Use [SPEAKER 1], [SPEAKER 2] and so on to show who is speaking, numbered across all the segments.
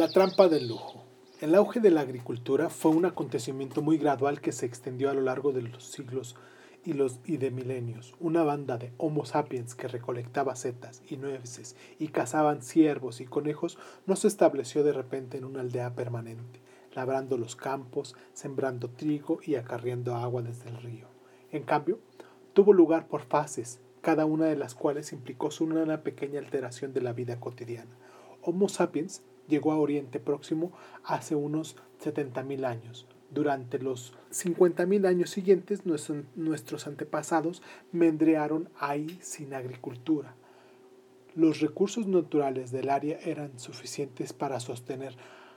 [SPEAKER 1] La trampa del lujo. El auge de la agricultura fue un acontecimiento muy gradual que se extendió a lo largo de los siglos y, los, y de milenios. Una banda de Homo sapiens que recolectaba setas y nueces y cazaban ciervos y conejos no se estableció de repente en una aldea permanente, labrando los campos, sembrando trigo y acarreando agua desde el río. En cambio, tuvo lugar por fases, cada una de las cuales implicó una pequeña alteración de la vida cotidiana. Homo sapiens llegó a Oriente Próximo hace unos 70.000 años. Durante los 50.000 años siguientes, nuestros antepasados mendrearon ahí sin agricultura. Los recursos naturales del área eran suficientes para sostener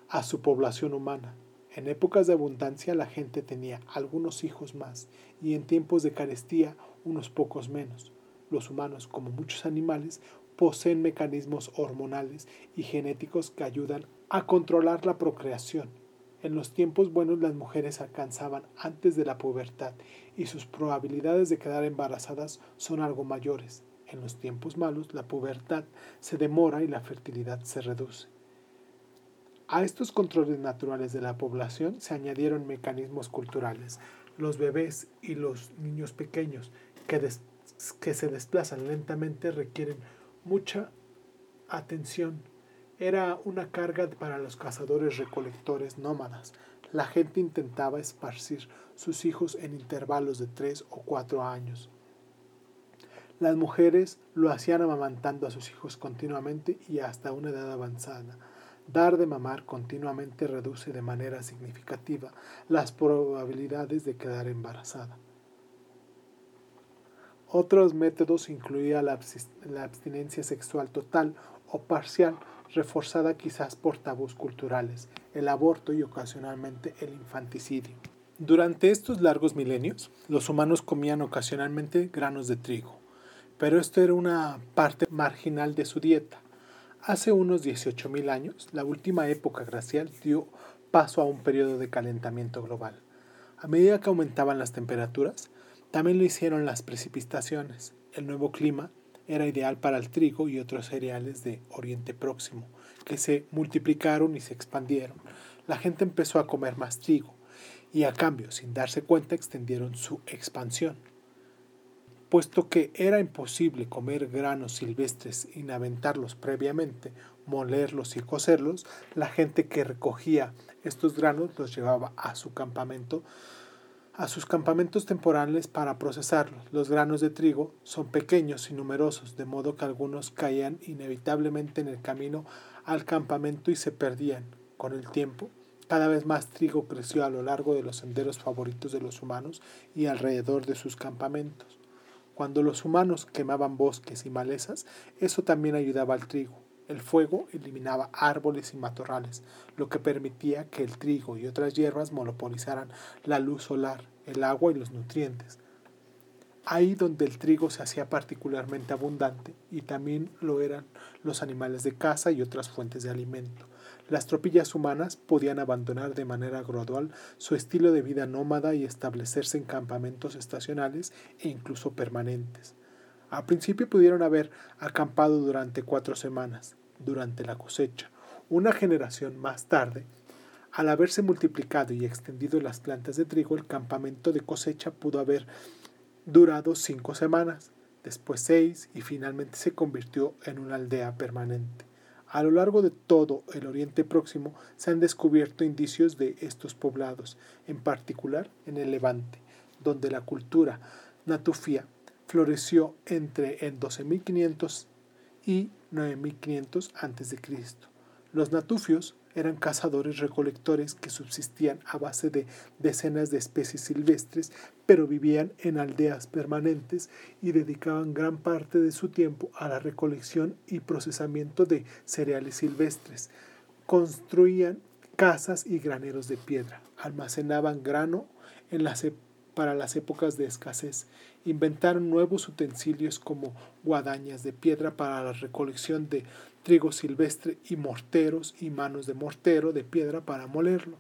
[SPEAKER 1] a su población humana. En épocas de abundancia la gente tenía algunos hijos más y en tiempos de carestía unos pocos menos. Los humanos, como muchos animales, poseen mecanismos hormonales y genéticos que ayudan a controlar la procreación. En los tiempos buenos las mujeres alcanzaban antes de la pubertad y sus probabilidades de quedar embarazadas son algo mayores. En los tiempos malos la pubertad se demora y la fertilidad se reduce. A estos controles naturales de la población se añadieron mecanismos culturales. Los bebés y los niños pequeños que, que se desplazan lentamente requieren mucha atención. Era una carga para los cazadores recolectores nómadas. La gente intentaba esparcir sus hijos en intervalos de tres o cuatro años. Las mujeres lo hacían amamantando a sus hijos continuamente y hasta una edad avanzada. Dar de mamar continuamente reduce de manera significativa las probabilidades de quedar embarazada. Otros métodos incluían la, abstinencia sexual total o parcial, reforzada quizás por tabús culturales, el aborto y ocasionalmente el infanticidio. Durante estos largos milenios, los humanos comían ocasionalmente granos de trigo, pero esto era una parte marginal de su dieta. Hace unos 18.000 años, la última época glacial dio paso a un periodo de calentamiento global. A medida que aumentaban las temperaturas, también lo hicieron las precipitaciones. El nuevo clima era ideal para el trigo y otros cereales de Oriente Próximo, que se multiplicaron y se expandieron. La gente empezó a comer más trigo y a cambio, sin darse cuenta, extendieron su expansión. Puesto que era imposible comer granos silvestres y aventarlos previamente, molerlos y cocerlos, la gente que recogía estos granos los llevaba a su campamento a sus campamentos temporales para procesarlos. Los granos de trigo son pequeños y numerosos, de modo que algunos caían inevitablemente en el camino al campamento y se perdían. Con el tiempo, cada vez más trigo creció a lo largo de los senderos favoritos de los humanos y alrededor de sus campamentos. Cuando los humanos quemaban bosques y malezas, eso también ayudaba al trigo. El fuego eliminaba árboles y matorrales, lo que permitía que el trigo y otras hierbas monopolizaran la luz solar, el agua y los nutrientes. Ahí donde el trigo se hacía particularmente abundante y también lo eran los animales de caza y otras fuentes de alimento. Las tropillas humanas podían abandonar de manera gradual su estilo de vida nómada y establecerse en campamentos estacionales e incluso permanentes. Al principio pudieron haber acampado durante cuatro semanas, durante la cosecha. Una generación más tarde, al haberse multiplicado y extendido las plantas de trigo, el campamento de cosecha pudo haber durado cinco semanas, después seis y finalmente se convirtió en una aldea permanente. A lo largo de todo el Oriente Próximo se han descubierto indicios de estos poblados, en particular en el Levante, donde la cultura natufia floreció entre el 12.500 y 9.500 a.C. Los natufios eran cazadores recolectores que subsistían a base de decenas de especies silvestres, pero vivían en aldeas permanentes y dedicaban gran parte de su tiempo a la recolección y procesamiento de cereales silvestres. Construían casas y graneros de piedra, almacenaban grano en las para las épocas de escasez. Inventaron nuevos utensilios como guadañas de piedra para la recolección de trigo silvestre y morteros y manos de mortero de piedra para molerlo.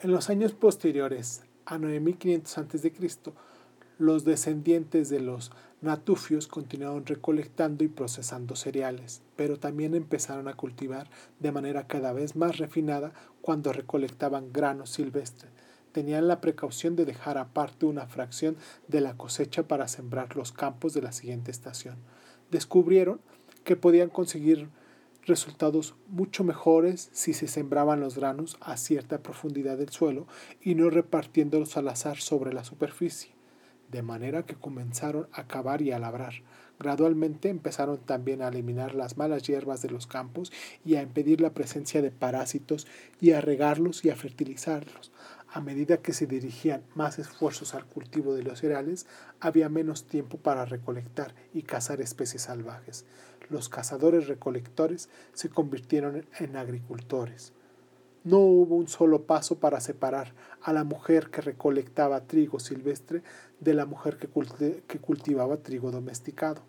[SPEAKER 1] En los años posteriores a 9500 a.C., Los descendientes de los natufios continuaron recolectando y procesando cereales, pero también empezaron a cultivar de manera cada vez más refinada cuando recolectaban granos silvestres. Tenían la precaución de dejar aparte una fracción de la cosecha para sembrar los campos de la siguiente estación. Descubrieron que podían conseguir resultados mucho mejores si se sembraban los granos a cierta profundidad del suelo y no repartiéndolos al azar sobre la superficie, de manera que comenzaron a cavar y a labrar. Gradualmente empezaron también a eliminar las malas hierbas de los campos y a impedir la presencia de parásitos y a regarlos y a fertilizarlos. A medida que se dirigían más esfuerzos al cultivo de los cereales, había menos tiempo para recolectar y cazar especies salvajes los cazadores recolectores se convirtieron en agricultores. No hubo un solo paso para separar a la mujer que recolectaba trigo silvestre de la mujer que, cultivaba trigo domesticado,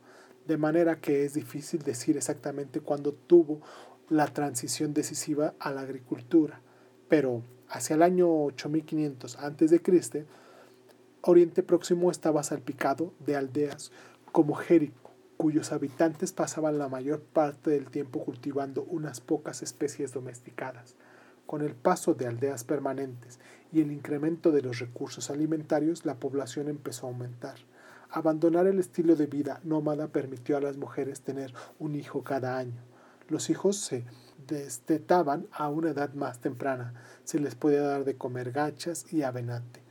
[SPEAKER 1] de manera que es difícil decir exactamente cuándo tuvo la transición decisiva a la agricultura. Pero hacia el año 8500 a.C., Oriente Próximo estaba salpicado de aldeas como Jericó, cuyos habitantes pasaban la mayor parte del tiempo cultivando unas pocas especies domesticadas. Con el paso de aldeas permanentes y el incremento de los recursos alimentarios, la población empezó a aumentar. Abandonar el estilo de vida nómada permitió a las mujeres tener un hijo cada año. Los hijos se destetaban a una edad más temprana. Se les podía dar de comer gachas y avenate.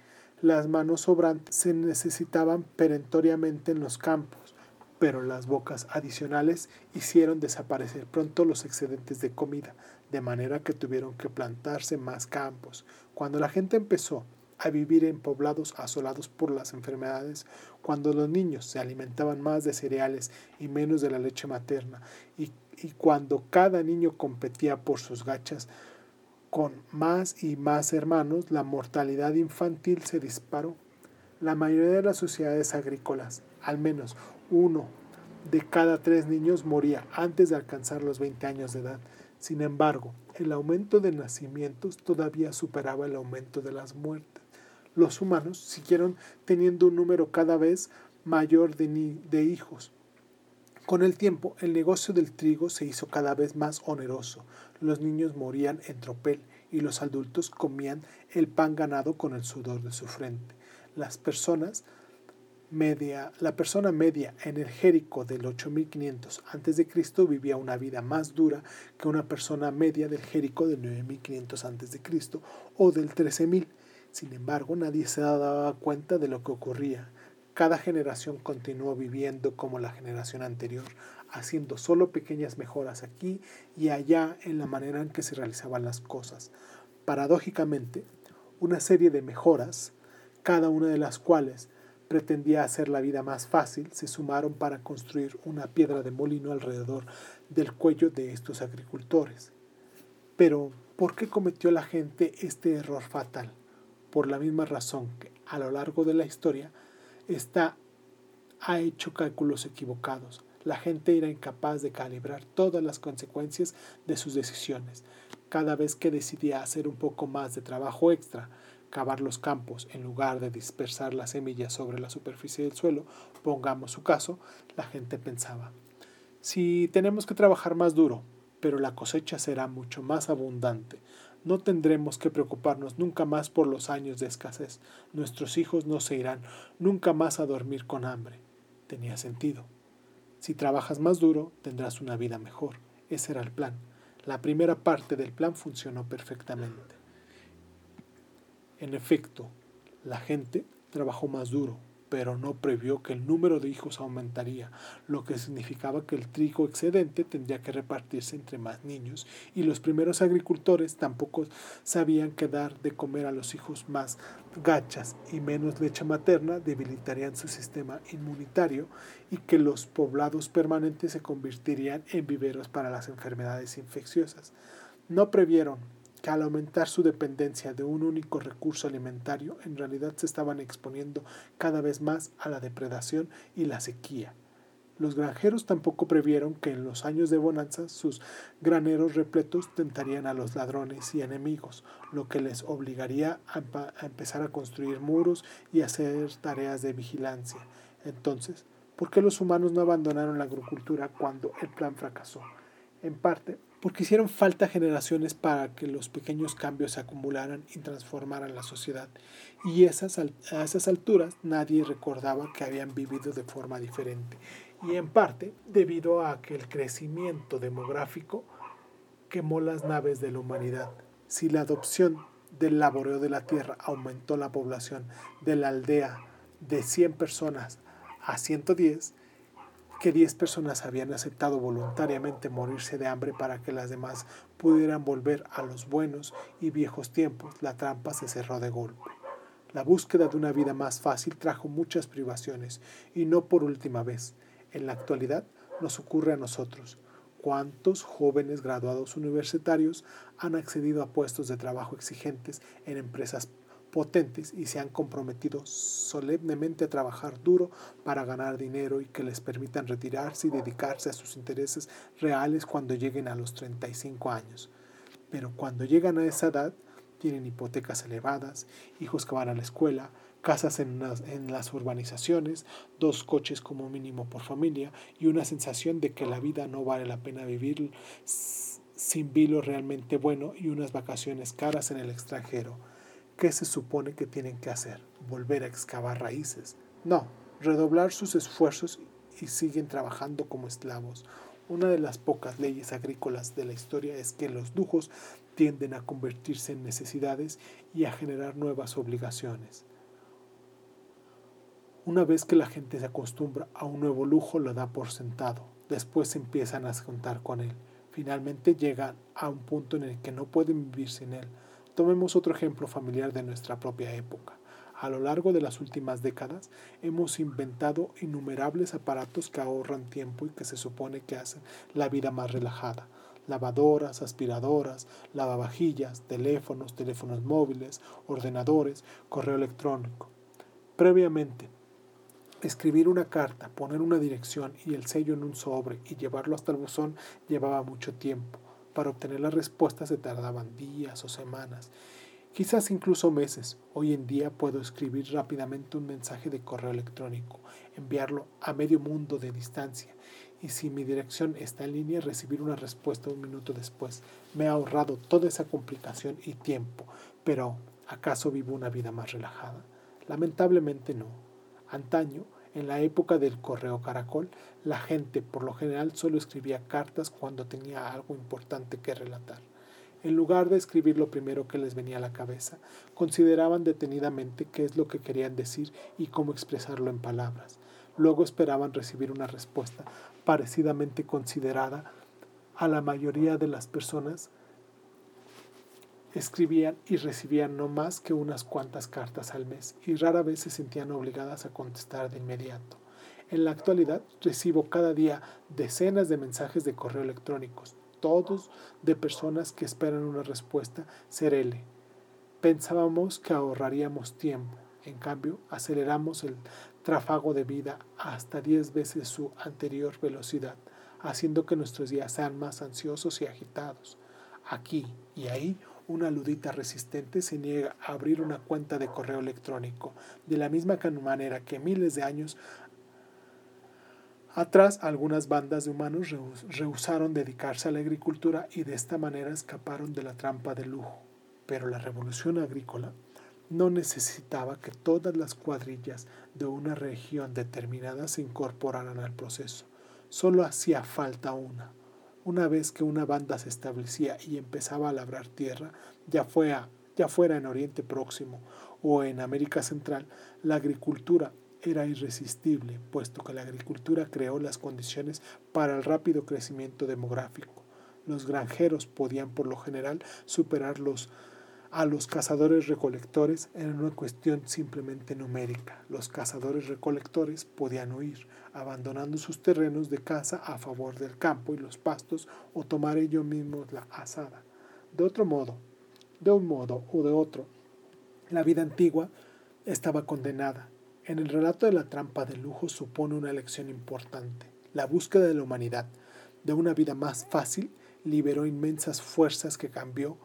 [SPEAKER 1] Las manos sobrantes se necesitaban perentoriamente en los campos pero las bocas adicionales hicieron desaparecer pronto los excedentes de comida, de manera que tuvieron que plantarse más campos. Cuando la gente empezó a vivir en poblados asolados por las enfermedades, cuando los niños se alimentaban más de cereales y menos de la leche materna, y, y cuando cada niño competía por sus gachas, con más y más hermanos, la mortalidad infantil se disparó. La mayoría de las sociedades agrícolas, al menos uno de cada tres niños moría antes de alcanzar los 20 años de edad. Sin embargo, el aumento de nacimientos todavía superaba el aumento de las muertes. Los humanos siguieron teniendo un número cada vez mayor de, de hijos. Con el tiempo, el negocio del trigo se hizo cada vez más oneroso. Los niños morían en tropel y los adultos comían el pan ganado con el sudor de su frente. Las personas media, la persona media en el Jerico del 8500 a.C. vivía una vida más dura que una persona media del Jerico del 9500 a.C. o del 13000. Sin embargo, nadie se daba cuenta de lo que ocurría. Cada generación continuó viviendo como la generación anterior, haciendo solo pequeñas mejoras aquí y allá en la manera en que se realizaban las cosas. Paradójicamente, una serie de mejoras, cada una de las cuales pretendía hacer la vida más fácil, se sumaron para construir una piedra de molino alrededor del cuello de estos agricultores. Pero, ¿por qué cometió la gente este error fatal? Por la misma razón que a lo largo de la historia está, ha hecho cálculos equivocados. La gente era incapaz de calibrar todas las consecuencias de sus decisiones. Cada vez que decidía hacer un poco más de trabajo extra, cavar los campos en lugar de dispersar las semillas sobre la superficie del suelo, pongamos su caso, la gente pensaba, si tenemos que trabajar más duro, pero la cosecha será mucho más abundante, no tendremos que preocuparnos nunca más por los años de escasez, nuestros hijos no se irán nunca más a dormir con hambre. Tenía sentido. Si trabajas más duro, tendrás una vida mejor. Ese era el plan. La primera parte del plan funcionó perfectamente. En efecto, la gente trabajó más duro, pero no previó que el número de hijos aumentaría, lo que significaba que el trigo excedente tendría que repartirse entre más niños, y los primeros agricultores tampoco sabían que dar de comer a los hijos más gachas y menos leche materna debilitarían su sistema inmunitario y que los poblados permanentes se convertirían en viveros para las enfermedades infecciosas. No previeron al aumentar su dependencia de un único recurso alimentario, en realidad se estaban exponiendo cada vez más a la depredación y la sequía. Los granjeros tampoco previeron que en los años de bonanza sus graneros repletos tentarían a los ladrones y enemigos, lo que les obligaría a, empezar a construir muros y hacer tareas de vigilancia. Entonces, ¿por qué los humanos no abandonaron la agricultura cuando el plan fracasó? En parte, porque hicieron falta generaciones para que los pequeños cambios se acumularan y transformaran la sociedad. Y esas, a esas alturas nadie recordaba que habían vivido de forma diferente y en parte debido a que el crecimiento demográfico quemó las naves de la humanidad. Si la adopción del laboreo de la tierra aumentó la población de la aldea de 100 personas a 110, que 10 personas habían aceptado voluntariamente morirse de hambre para que las demás pudieran volver a los buenos y viejos tiempos, la trampa se cerró de golpe. La búsqueda de una vida más fácil trajo muchas privaciones, y no por última vez en la actualidad nos ocurre a nosotros. ¿Cuántos jóvenes graduados universitarios han accedido a puestos de trabajo exigentes en empresas potentes y se han comprometido solemnemente a trabajar duro para ganar dinero y que les permitan retirarse y dedicarse a sus intereses reales cuando lleguen a los 35 años? Pero cuando llegan a esa edad, tienen hipotecas elevadas, hijos que van a la escuela, casas en las, urbanizaciones, dos coches como mínimo por familia y una sensación de que la vida no vale la pena vivir sin vilo realmente bueno y unas vacaciones caras en el extranjero. ¿Qué se supone que tienen que hacer? ¿Volver a excavar raíces? No, redoblar sus esfuerzos y siguen trabajando como esclavos. Una de las pocas leyes agrícolas de la historia es que los lujos tienden a convertirse en necesidades y a generar nuevas obligaciones. Una vez que la gente se acostumbra a un nuevo lujo, lo da por sentado. Después empiezan a contar con él. Finalmente llegan a un punto en el que no pueden vivir sin él. Tomemos otro ejemplo familiar de nuestra propia época. A lo largo de las últimas décadas hemos inventado innumerables aparatos que ahorran tiempo y que se supone que hacen la vida más relajada. Lavadoras, aspiradoras, lavavajillas, teléfonos, teléfonos móviles, ordenadores, correo electrónico. Previamente, Escribir una carta, poner una dirección y el sello en un sobre y llevarlo hasta el buzón llevaba mucho tiempo. Para obtener la respuesta se tardaban días o semanas, quizás incluso meses. Hoy en día puedo escribir rápidamente un mensaje de correo electrónico, enviarlo a medio mundo de distancia y si mi dirección está en línea recibir una respuesta un minuto después. Me ha ahorrado toda esa complicación y tiempo, pero ¿acaso vivo una vida más relajada? Lamentablemente no. Antaño, en la época del correo caracol, la gente por lo general solo escribía cartas cuando tenía algo importante que relatar. En lugar de escribir lo primero que les venía a la cabeza, consideraban detenidamente qué es lo que querían decir y cómo expresarlo en palabras. Luego esperaban recibir una respuesta parecidamente considerada a la mayoría de las personas escribían y recibían no más que unas cuantas cartas al mes y rara vez se sentían obligadas a contestar de inmediato. En la actualidad recibo cada día decenas de mensajes de correo electrónicos, todos de personas que esperan una respuesta serele. Pensábamos que ahorraríamos tiempo, en cambio aceleramos el tráfago de vida hasta 10 veces su anterior velocidad, haciendo que nuestros días sean más ansiosos y agitados. Aquí y ahí una ludita resistente se niega a abrir una cuenta de correo electrónico, de la misma manera que miles de años atrás algunas bandas de humanos rehusaron dedicarse a la agricultura y de esta manera escaparon de la trampa del lujo. Pero la revolución agrícola no necesitaba que todas las cuadrillas de una región determinada se incorporaran al proceso. Solo hacía falta una, una vez que una banda se establecía y empezaba a labrar tierra, ya, fuera, en Oriente Próximo o en América Central, la agricultura era irresistible, puesto que la agricultura creó las condiciones para el rápido crecimiento demográfico. Los granjeros podían por lo general superar los a los cazadores recolectores en una cuestión simplemente numérica. Los cazadores recolectores podían huir, abandonando sus terrenos de caza a favor del campo y los pastos o tomar ellos mismos la asada. De otro modo, de un modo o de otro, la vida antigua estaba condenada. En el relato de la trampa de lujo supone una lección importante. La búsqueda de la humanidad de una vida más fácil liberó inmensas fuerzas que cambió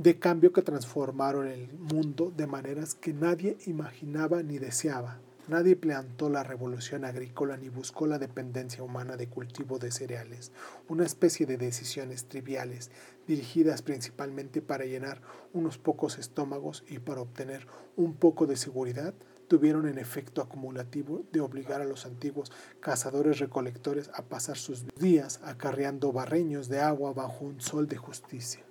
[SPEAKER 1] de cambio que transformaron el mundo de maneras que nadie imaginaba ni deseaba. Nadie plantó la revolución agrícola ni buscó la dependencia humana de cultivo de cereales, una especie de decisiones triviales, dirigidas principalmente para llenar unos pocos estómagos y para obtener un poco de seguridad, tuvieron el efecto acumulativo de obligar a los antiguos cazadores-recolectores a pasar sus días acarreando barreños de agua bajo un sol de justicia.